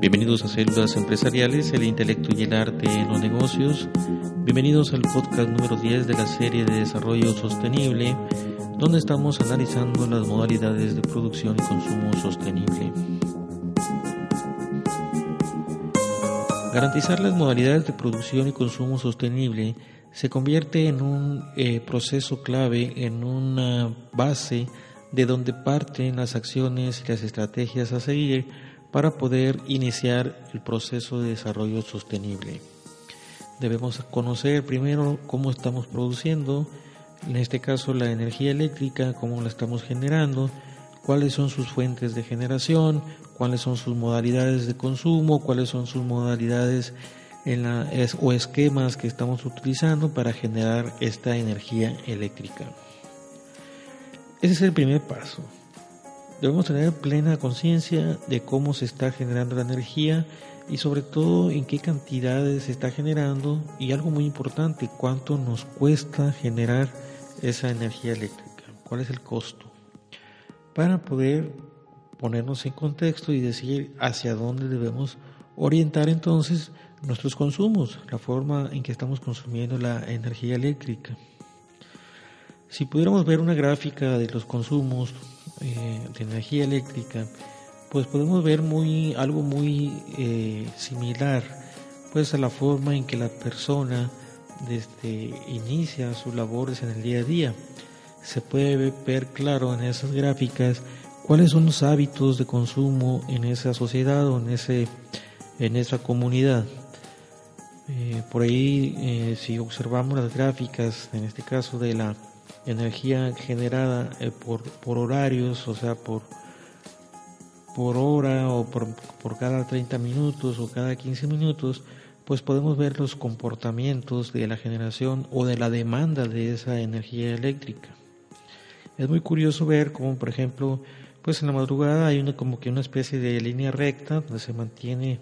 Bienvenidos a Células Empresariales, el intelecto y el arte en los negocios. Bienvenidos al podcast número 10 de la serie de desarrollo sostenible, donde estamos analizando las modalidades de producción y consumo sostenible. Garantizar las modalidades de producción y consumo sostenible se convierte en un eh, proceso clave, en una base de donde parten las acciones y las estrategias a seguir para poder iniciar el proceso de desarrollo sostenible. Debemos conocer primero cómo estamos produciendo, en este caso la energía eléctrica, cómo la estamos generando, cuáles son sus fuentes de generación, cuáles son sus modalidades de consumo, cuáles son sus modalidades o esquemas que estamos utilizando para generar esta energía eléctrica. Ese es el primer paso. Debemos tener plena conciencia de cómo se está generando la energía y sobre todo en qué cantidades se está generando y algo muy importante, cuánto nos cuesta generar esa energía eléctrica, cuál es el costo, para poder ponernos en contexto y decir hacia dónde debemos orientar entonces nuestros consumos, la forma en que estamos consumiendo la energía eléctrica. Si pudiéramos ver una gráfica de los consumos eh, de energía eléctrica, pues podemos ver muy, algo muy eh, similar pues a la forma en que la persona desde inicia sus labores en el día a día. Se puede ver claro en esas gráficas cuáles son los hábitos de consumo en esa sociedad o en, ese, en esa comunidad. Eh, por ahí, si observamos las gráficas, en este caso de la energía generada eh, por, por, horarios, o sea, por, por hora o por, por cada 30 minutos o cada 15 minutos, pues podemos ver los comportamientos de la generación o de la demanda de esa energía eléctrica. Es muy curioso ver cómo, por ejemplo, pues en la madrugada hay una, como que una especie de línea recta donde se mantiene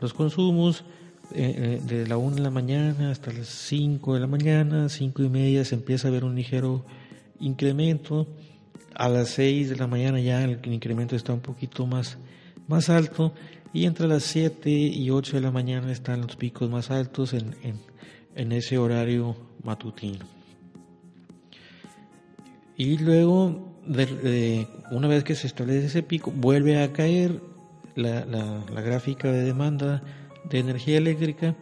los consumos, eh, eh, de la 1 de la mañana hasta las 5 de la mañana, 5 y media se empieza a ver un ligero incremento, a las 6 de la mañana ya el incremento está un poquito más, más alto. Y entre las 7 y 8 de la mañana están los picos más altos en, en, ese horario matutino. Y luego, de, una vez que se establece ese pico, vuelve a caer la, la, la gráfica de demanda de energía eléctrica,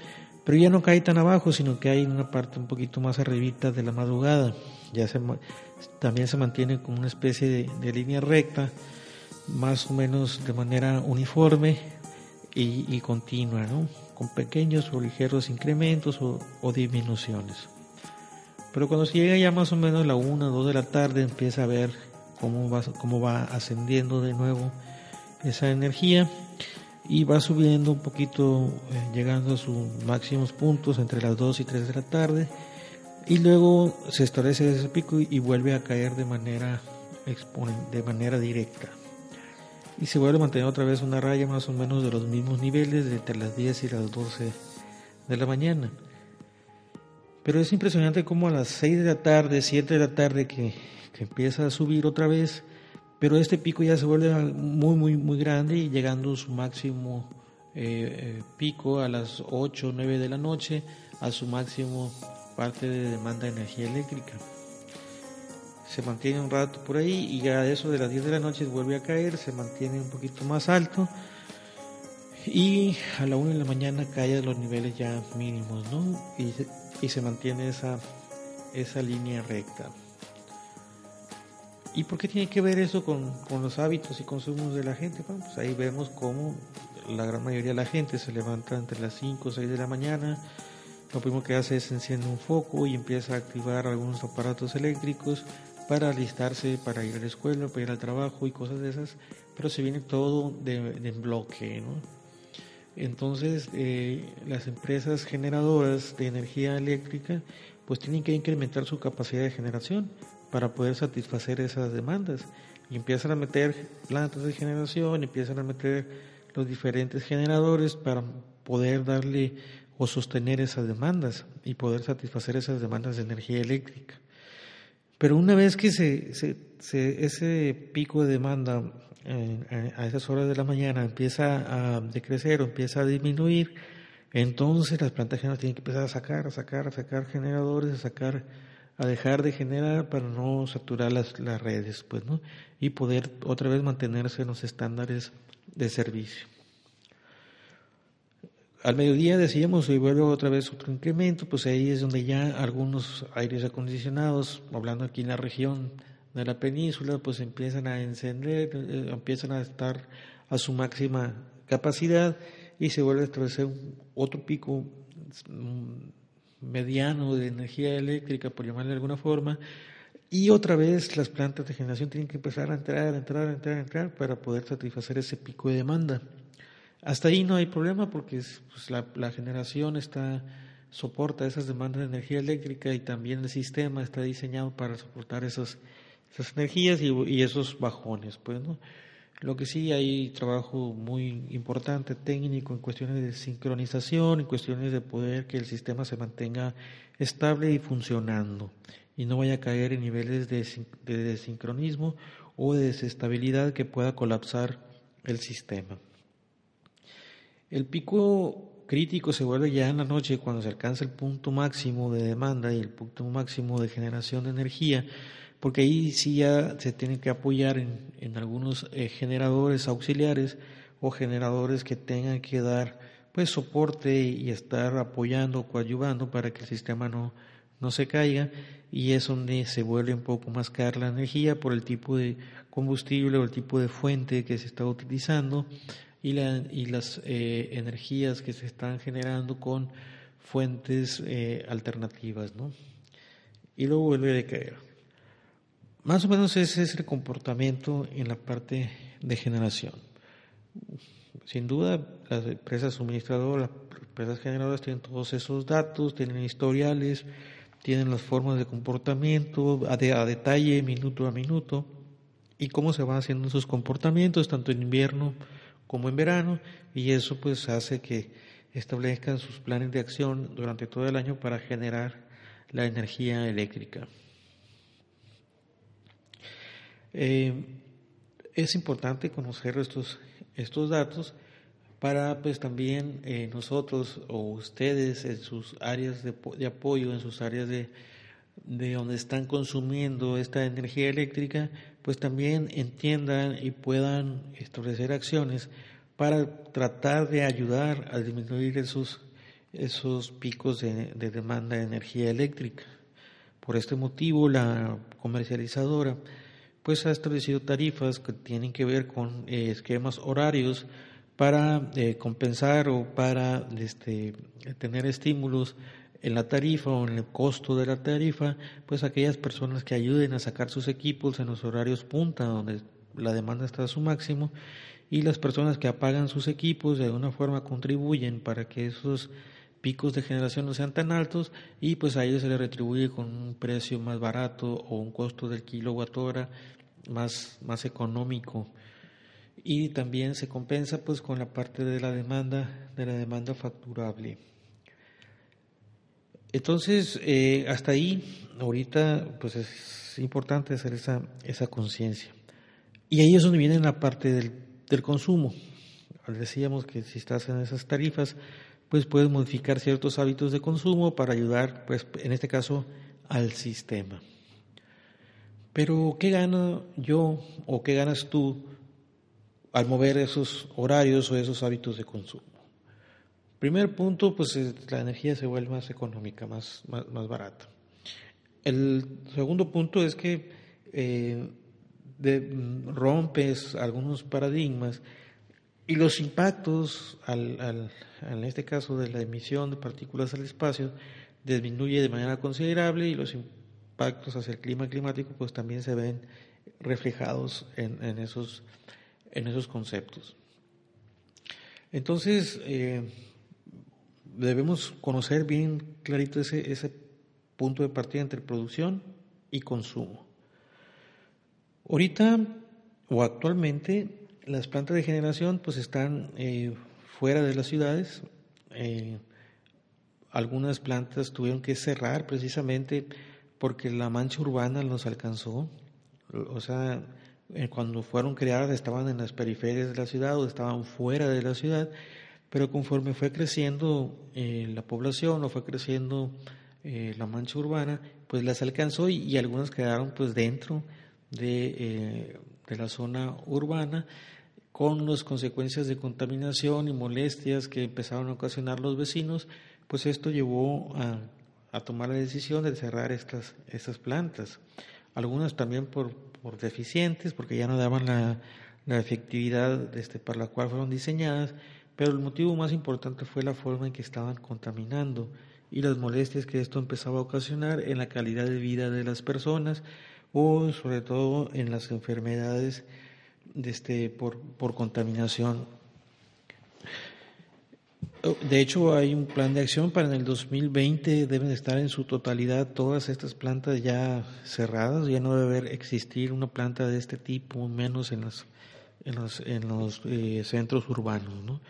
pero ya no cae tan abajo, sino que hay una parte un poquito más arribita de la madrugada. Ya se, también se mantiene como una especie de, línea recta, más o menos de manera uniforme y, continua, ¿no? con pequeños o ligeros incrementos o, disminuciones. Pero cuando se llega ya más o menos la 1 o 2 de la tarde, empieza a ver cómo va, cómo va ascendiendo de nuevo esa energía y va subiendo un poquito, eh, llegando a sus máximos puntos entre las 2 y 3 de la tarde y luego se establece ese pico y vuelve a caer de manera, de manera directa. Y se vuelve a mantener otra vez una raya más o menos de los mismos niveles entre las 10 y las 12 de la mañana. Pero es impresionante como a las 6 de la tarde, 7 de la tarde que, que empieza a subir otra vez, pero este pico ya se vuelve muy, muy, muy grande y llegando a su máximo eh, eh, pico a las 8 o 9 de la noche, a su máximo parte de demanda de energía eléctrica. Se mantiene un rato por ahí y ya eso de las 10 de la noche vuelve a caer, se mantiene un poquito más alto y a la 1 de la mañana cae a los niveles ya mínimos, ¿no? Y, y se mantiene esa, esa línea recta. ¿Y por qué tiene que ver eso con, los hábitos y consumos de la gente? Pues ahí vemos cómo la gran mayoría de la gente se levanta entre las 5 o 6 de la mañana, lo primero que hace es enciende un foco y empieza a activar algunos aparatos eléctricos para alistarse, para ir a la escuela, para ir al trabajo y cosas de esas, pero se viene todo de, de bloque, ¿no? Entonces, eh, las empresas generadoras de energía eléctrica pues tienen que incrementar su capacidad de generación para poder satisfacer esas demandas. Y empiezan a meter plantas de generación, empiezan a meter los diferentes generadores para poder darle o sostener esas demandas y poder satisfacer esas demandas de energía eléctrica. Pero una vez que se, se, ese pico de demanda a esas horas de la mañana empieza a decrecer o empieza a disminuir, entonces las plantas generales tienen que empezar a sacar, a sacar, a sacar generadores, a sacar, a dejar de generar para no saturar las, las redes, pues, ¿no? Y poder otra vez mantenerse en los estándares de servicio. Al mediodía decíamos, y vuelve otra vez otro incremento, pues ahí es donde ya algunos aires acondicionados, hablando aquí en la región de la península, pues empiezan a encender, eh, empiezan a estar a su máxima capacidad y se vuelve a establecer otro pico mediano de energía eléctrica, por llamarle de alguna forma, y otra vez las plantas de generación tienen que empezar a entrar, a entrar, a entrar, a entrar para poder satisfacer ese pico de demanda. Hasta ahí no hay problema porque pues, la, generación está soporta esas demandas de energía eléctrica y también el sistema está diseñado para soportar esas, esas energías y, y, esos bajones. Pues, ¿no? Lo que sí hay trabajo muy importante técnico en cuestiones de sincronización, en cuestiones de poder que el sistema se mantenga estable y funcionando y no vaya a caer en niveles de, de desincronismo o de desestabilidad que pueda colapsar el sistema. El pico crítico se vuelve ya en la noche cuando se alcanza el punto máximo de demanda y el punto máximo de generación de energía, porque ahí sí ya se tiene que apoyar en, algunos eh, generadores auxiliares o generadores que tengan que dar pues soporte y estar apoyando, coadyuvando para que el sistema no, no se caiga y es donde se vuelve un poco más cara la energía por el tipo de combustible o el tipo de fuente que se está utilizando y las eh, energías que se están generando con fuentes eh, alternativas, ¿no? Y luego vuelve a caer. Más o menos ese es el comportamiento en la parte de generación. Sin duda, las empresas suministradoras, las empresas generadoras tienen todos esos datos, tienen historiales, tienen las formas de comportamiento a, a detalle, minuto a minuto, y cómo se van haciendo esos comportamientos, tanto en invierno como en verano y eso pues hace que establezcan sus planes de acción durante todo el año para generar la energía eléctrica. Eh, es importante conocer estos, estos datos para pues también eh, nosotros o ustedes en sus áreas de, apoyo, en sus áreas de, de donde están consumiendo esta energía eléctrica, pues también entiendan y puedan establecer acciones para tratar de ayudar a disminuir esos, esos picos de, demanda de energía eléctrica. Por este motivo, la comercializadora pues ha establecido tarifas que tienen que ver con eh, esquemas horarios para eh, compensar o para este, tener estímulos en la tarifa o en el costo de la tarifa, pues aquellas personas que ayuden a sacar sus equipos en los horarios punta, donde la demanda está a su máximo, y las personas que apagan sus equipos de alguna forma contribuyen para que esos picos de generación no sean tan altos y pues a ellos se les retribuye con un precio más barato o un costo del kilowatt hora más, más económico y también se compensa pues con la parte de la demanda de la demanda facturable. Entonces, eh, hasta ahí, ahorita, pues es importante hacer esa, esa conciencia. Y ahí es donde viene la parte del, del consumo. Decíamos que si estás en esas tarifas, pues puedes modificar ciertos hábitos de consumo para ayudar, pues en este caso, al sistema. Pero, ¿qué gano yo o qué ganas tú al mover esos horarios o esos hábitos de consumo? Primer punto, pues la energía se vuelve más económica, más, más, barata. El segundo punto es que eh, rompes algunos paradigmas y los impactos, al, en este caso de la emisión de partículas al espacio, disminuye de manera considerable y los impactos hacia el clima climático pues también se ven reflejados en, en esos, en esos conceptos. Entonces, eh, debemos conocer bien clarito ese, ese punto de partida entre producción y consumo. Ahorita o actualmente las plantas de generación pues están eh, fuera de las ciudades. Eh, algunas plantas tuvieron que cerrar precisamente porque la mancha urbana los alcanzó. O sea, eh, cuando fueron creadas estaban en las periferias de la ciudad o estaban fuera de la ciudad, pero conforme fue creciendo la población o fue creciendo la mancha urbana, pues las alcanzó y, algunas quedaron pues dentro de, de, la zona urbana con las consecuencias de contaminación y molestias que empezaron a ocasionar los vecinos, pues esto llevó a, tomar la decisión de cerrar estas, plantas. Algunas también por, por deficientes, porque ya no daban la, efectividad este, para la cual fueron diseñadas, pero el motivo más importante fue la forma en que estaban contaminando y las molestias que esto empezaba a ocasionar en la calidad de vida de las personas o sobre todo en las enfermedades de este, por, por contaminación. De hecho, hay un plan de acción para en el 2020 deben estar en su totalidad todas estas plantas ya cerradas, ya no debe existir una planta de este tipo, menos en los, en los, en los eh, centros urbanos, ¿no?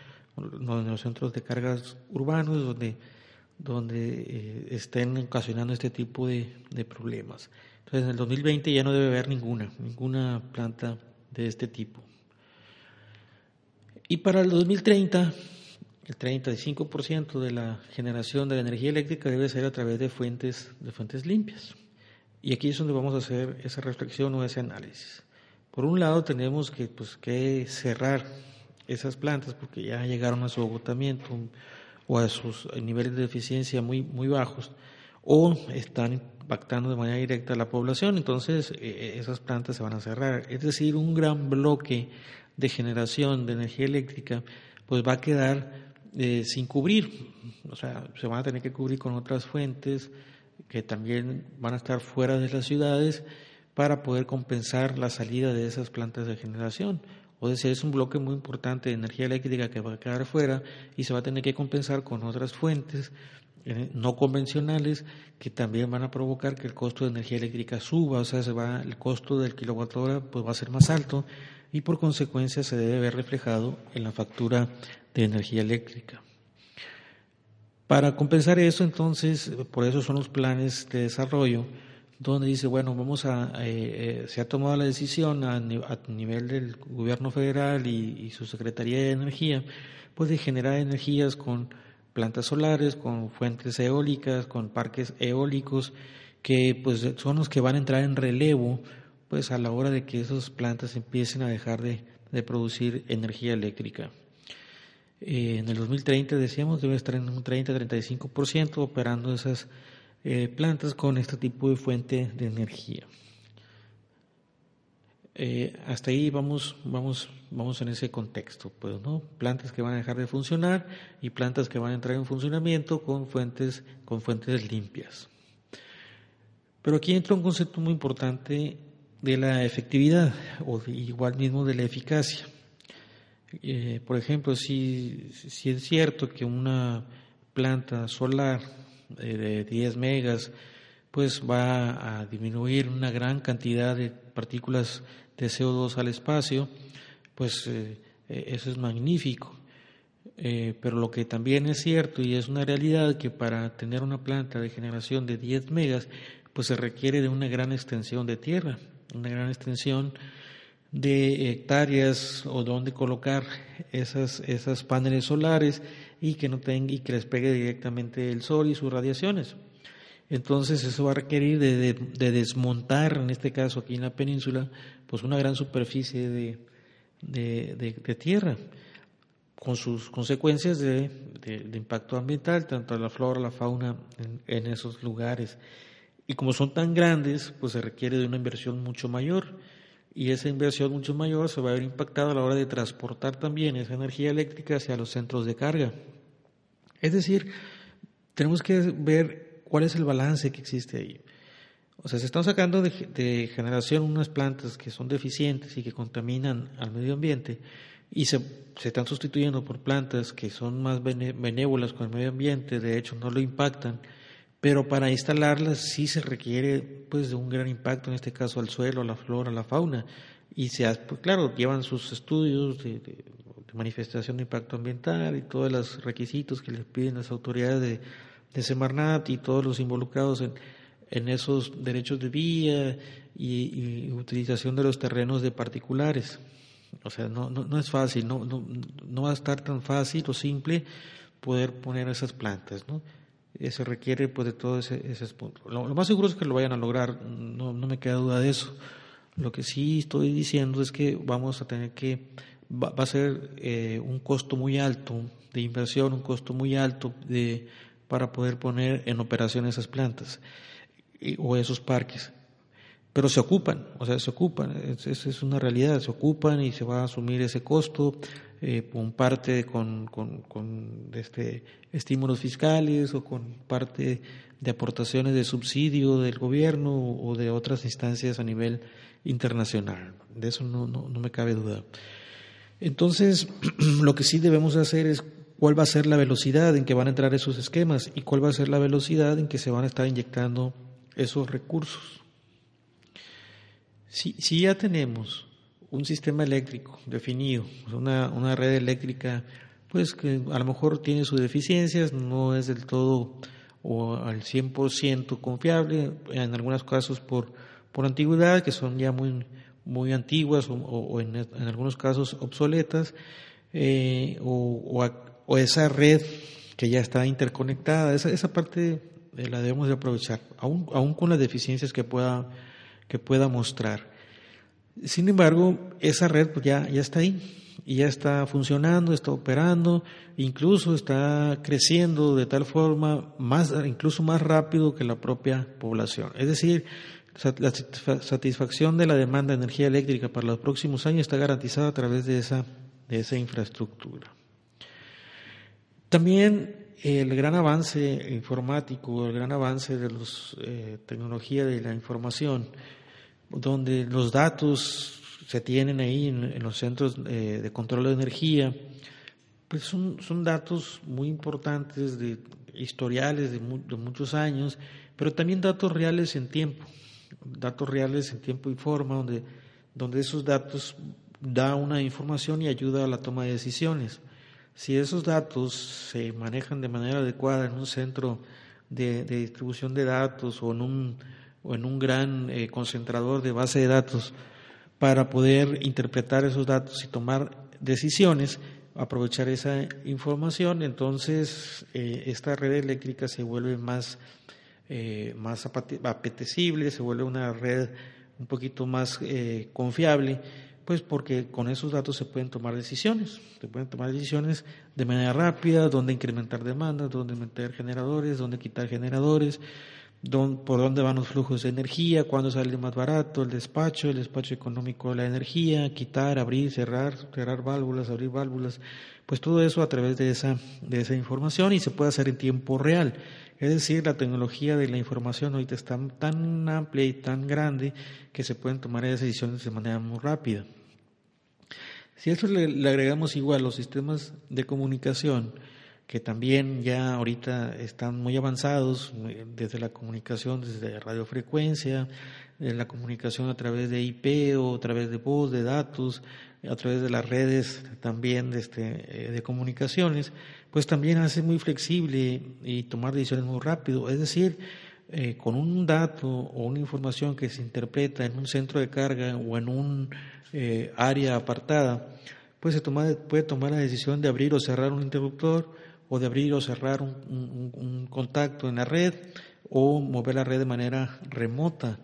en los centros de cargas urbanos donde, donde eh, estén ocasionando este tipo de, de problemas. Entonces, en el 2020 ya no debe haber ninguna, ninguna planta de este tipo. Y para el 2030 el 35% de la generación de la energía eléctrica debe ser a través de fuentes, de fuentes limpias. Y aquí es donde vamos a hacer esa reflexión o ese análisis. Por un lado, tenemos que, pues, que cerrar esas plantas porque ya llegaron a su agotamiento o a sus niveles de eficiencia muy, muy bajos o están impactando de manera directa a la población, entonces eh, esas plantas se van a cerrar. Es decir, un gran bloque de generación de energía eléctrica pues va a quedar eh, sin cubrir, o sea, se van a tener que cubrir con otras fuentes que también van a estar fuera de las ciudades para poder compensar la salida de esas plantas de generación. O decir, es un bloque muy importante de energía eléctrica que va a quedar fuera y se va a tener que compensar con otras fuentes eh, no convencionales que también van a provocar que el costo de energía eléctrica suba, o sea, se va, el costo del kilowatt hora pues va a ser más alto y por consecuencia se debe ver reflejado en la factura de energía eléctrica. Para compensar eso, entonces, por eso son los planes de desarrollo, donde dice, bueno, vamos a, eh, eh, se ha tomado la decisión a, nivel del gobierno federal y, su Secretaría de Energía, pues de generar energías con plantas solares, con fuentes eólicas, con parques eólicos, que pues son los que van a entrar en relevo, pues a la hora de que esas plantas empiecen a dejar de producir energía eléctrica. Eh, en el 2030, decíamos, debe estar en un 30-35% operando esas eh, plantas con este tipo de fuente de energía. Eh, hasta ahí vamos, vamos, vamos en ese contexto, pues, ¿no? Plantas que van a dejar de funcionar y plantas que van a entrar en funcionamiento con fuentes, con fuentes limpias. Pero aquí entra un concepto muy importante de la efectividad o igual mismo de la eficacia. Eh, por ejemplo, si, si, es cierto que una planta solar de 10 megas pues va a disminuir una gran cantidad de partículas de CO2 al espacio, pues eh, eso es magnífico. pero lo que también es cierto y es una realidad que para tener una planta de generación de 10 megas, pues se requiere de una gran extensión de tierra, una gran extensión de hectáreas o donde colocar esas, esas paneles solares y que no tenga y que les pegue directamente el sol y sus radiaciones. Entonces eso va a requerir de, desmontar, en este caso aquí en la península, pues una gran superficie de, de tierra, con sus consecuencias de, impacto ambiental, tanto a la flora, la fauna en esos lugares. Y como son tan grandes, pues se requiere de una inversión mucho mayor y esa inversión mucho mayor se va a ver impactada a la hora de transportar también esa energía eléctrica hacia los centros de carga. Es decir, tenemos que ver cuál es el balance que existe ahí. O sea, se están sacando de, generación unas plantas que son deficientes y que contaminan al medio ambiente y se, se, están sustituyendo por plantas que son más benévolas con el medio ambiente, de hecho no lo impactan pero para instalarlas sí se requiere pues de un gran impacto, en este caso al suelo, a la flora, a la fauna, y se, pues, claro, llevan sus estudios de, manifestación de impacto ambiental y todos los requisitos que les piden las autoridades de, de Semarnat y todos los involucrados en, en esos derechos de vía y, utilización de los terrenos de particulares. O sea, no, no, no es fácil, no, no, no, va a estar tan fácil o simple poder poner esas plantas, ¿no? Se requiere pues de todos esos puntos. Lo, lo, más seguro es que lo vayan a lograr, no, no me queda duda de eso. Lo que sí estoy diciendo es que vamos a tener que, va, a ser eh, un costo muy alto de inversión, un costo muy alto de, para poder poner en operación esas plantas o esos parques. Pero se ocupan, o sea, se ocupan, esa es una realidad, se ocupan y se va a asumir ese costo, eh, con parte con, con, este, estímulos fiscales o con parte de aportaciones de subsidio del gobierno o de otras instancias a nivel internacional. De eso no, no me cabe duda. Entonces, lo que sí debemos hacer es cuál va a ser la velocidad en que van a entrar esos esquemas y cuál va a ser la velocidad en que se van a estar inyectando esos recursos. Si, si ya tenemos un sistema eléctrico definido, una, una red eléctrica, pues que a lo mejor tiene sus deficiencias, no es del todo o al 100% confiable, en algunos casos por, por antigüedad, que son ya muy, muy antiguas o, en, en, algunos casos obsoletas, eh, o, o, esa red que ya está interconectada, esa, esa parte eh, la debemos de aprovechar, aún, aún con las deficiencias que pueda, que pueda mostrar. Sin embargo, esa red pues ya, ya está ahí y ya está funcionando, está operando, incluso está creciendo de tal forma más, incluso más rápido que la propia población. Es decir, la satisfacción de la demanda de energía eléctrica para los próximos años está garantizada a través de esa, de esa infraestructura. También el gran avance informático, el gran avance de la eh, tecnología de la información, donde los datos se tienen ahí en, los centros eh, de control de energía, pues son, son datos muy importantes, de historiales de, de, muchos años, pero también datos reales en tiempo, datos reales en tiempo y forma, donde, donde esos datos da una información y ayuda a la toma de decisiones. Si esos datos se manejan de manera adecuada en un centro de, distribución de datos o en un, gran eh, concentrador de base de datos para poder interpretar esos datos y tomar decisiones, aprovechar esa información, entonces eh, esta red eléctrica se vuelve más, eh, más apetecible, se vuelve una red un poquito más confiable pues porque con esos datos se pueden tomar decisiones, se pueden tomar decisiones de manera rápida, dónde incrementar demandas, dónde meter generadores, dónde quitar generadores, por dónde van los flujos de energía, cuándo sale más barato el despacho, el despacho económico de la energía, quitar, abrir, cerrar, cerrar válvulas, abrir válvulas, pues todo eso a través de esa, de esa información y se puede hacer en tiempo real. Es decir, la tecnología de la información ahorita está tan amplia y tan grande que se pueden tomar decisiones de manera muy rápida. Si a eso le, agregamos igual los sistemas de comunicación, que también ya ahorita están muy avanzados, eh, desde la comunicación, desde radiofrecuencia, de la comunicación a través de IP o a través de voz, de datos, a través de las redes también de, este, eh, de comunicaciones, pues también hace muy flexible y tomar decisiones muy rápido. Es decir, eh, con un dato o una información que se interpreta en un centro de carga o en un eh, área apartada, pues se toma, puede tomar la decisión de abrir o cerrar un interruptor o de abrir o cerrar un, contacto en la red o mover la red de manera remota,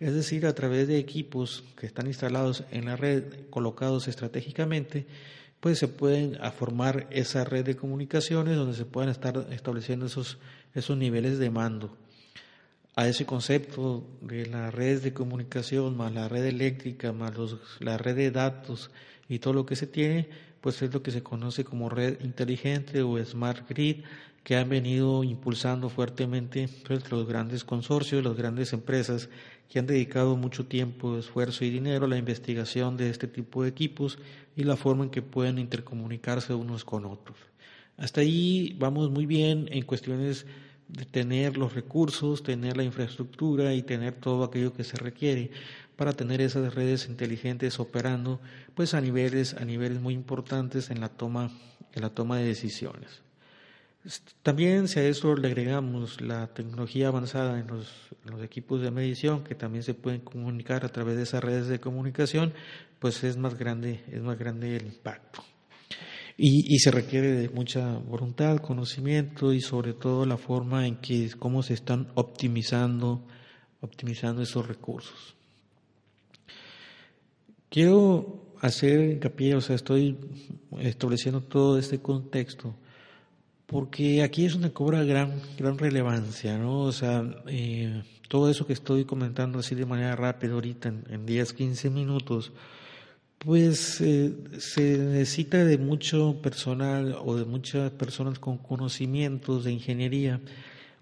es decir, a través de equipos que están instalados en la red, colocados estratégicamente, pues se pueden formar esa red de comunicaciones donde se puedan estar estableciendo esos, esos niveles de mando a ese concepto de las redes de comunicación, más la red eléctrica, más los, la red de datos y todo lo que se tiene, pues es lo que se conoce como red inteligente o smart grid, que han venido impulsando fuertemente pues, los grandes consorcios, las grandes empresas que han dedicado mucho tiempo, esfuerzo y dinero a la investigación de este tipo de equipos y la forma en que pueden intercomunicarse unos con otros. Hasta ahí vamos muy bien en cuestiones de tener los recursos, tener la infraestructura y tener todo aquello que se requiere para tener esas redes inteligentes operando pues a niveles a niveles muy importantes en la toma en la toma de decisiones. También si a eso le agregamos la tecnología avanzada en los, equipos de medición que también se pueden comunicar a través de esas redes de comunicación, pues es más grande, es más grande el impacto. Y, se requiere de mucha voluntad, conocimiento y sobre todo la forma en que cómo se están optimizando, optimizando esos recursos. Quiero hacer hincapié, o sea, estoy estableciendo todo este contexto porque aquí es una cobra gran, gran relevancia, ¿no? O sea, eh, todo eso que estoy comentando así de manera rápida ahorita, en, 10, 15 minutos, pues eh, se necesita de mucho personal o de muchas personas con conocimientos de ingeniería,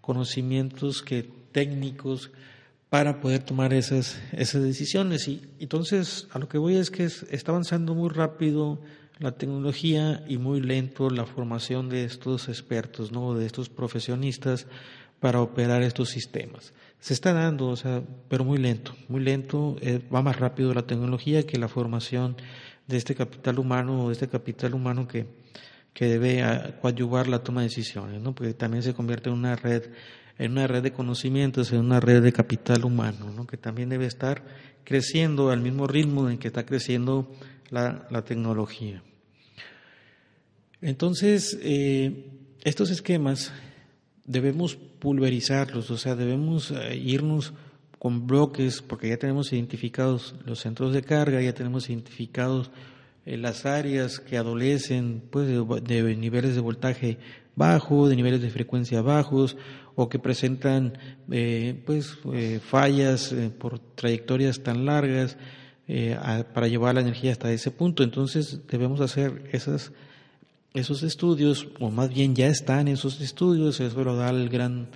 conocimientos que técnicos para poder tomar esas, esas decisiones. Y entonces a lo que voy es que está avanzando muy rápido la tecnología y muy lento la formación de estos expertos, ¿no? de estos profesionistas para operar estos sistemas. Se está dando, o sea, pero muy lento, muy lento, eh, va más rápido la tecnología que la formación de este capital humano o de este capital humano que, que debe ah, coadyuvar la toma de decisiones, ¿no? porque también se convierte en una red, en una red de conocimientos, en una red de capital humano, ¿no? que también debe estar creciendo al mismo ritmo en que está creciendo la, la tecnología. Entonces, eh, estos esquemas debemos pulverizarlos, o sea, debemos eh, irnos con bloques, porque ya tenemos identificados los centros de carga, ya tenemos identificados eh, las áreas que adolecen pues, de, niveles de voltaje bajo, de niveles de frecuencia bajos, o que presentan pues, fallas por trayectorias tan largas, eh, para llevar la energía hasta ese punto. Entonces debemos hacer esas, esos estudios, o más bien ya están esos estudios, eso lo da el gran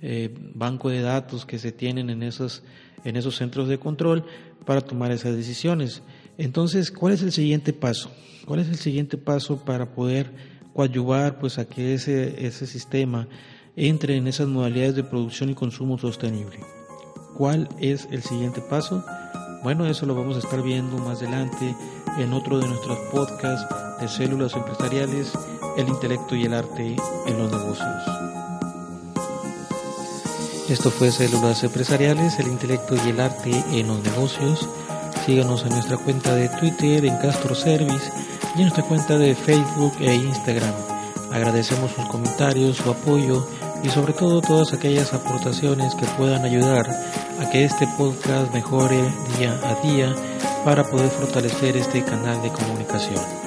eh, banco de datos que se tienen en esos, en esos centros de control para tomar esas decisiones. Entonces, ¿cuál es el siguiente paso? ¿Cuál es el siguiente paso para poder coadyuvar pues, a que ese, ese sistema entre en esas modalidades de producción y consumo sostenible? ¿Cuál es el siguiente paso? Bueno, eso lo vamos a estar viendo más adelante en otro de nuestros podcasts de células empresariales, el intelecto y el arte en los negocios. Esto fue Células Empresariales, el intelecto y el arte en los negocios. Síganos en nuestra cuenta de Twitter en Castro Service y en nuestra cuenta de Facebook e Instagram. Agradecemos sus comentarios, su apoyo y sobre todo todas aquellas aportaciones que puedan ayudar a que este podcast mejore día a día para poder fortalecer este canal de comunicación.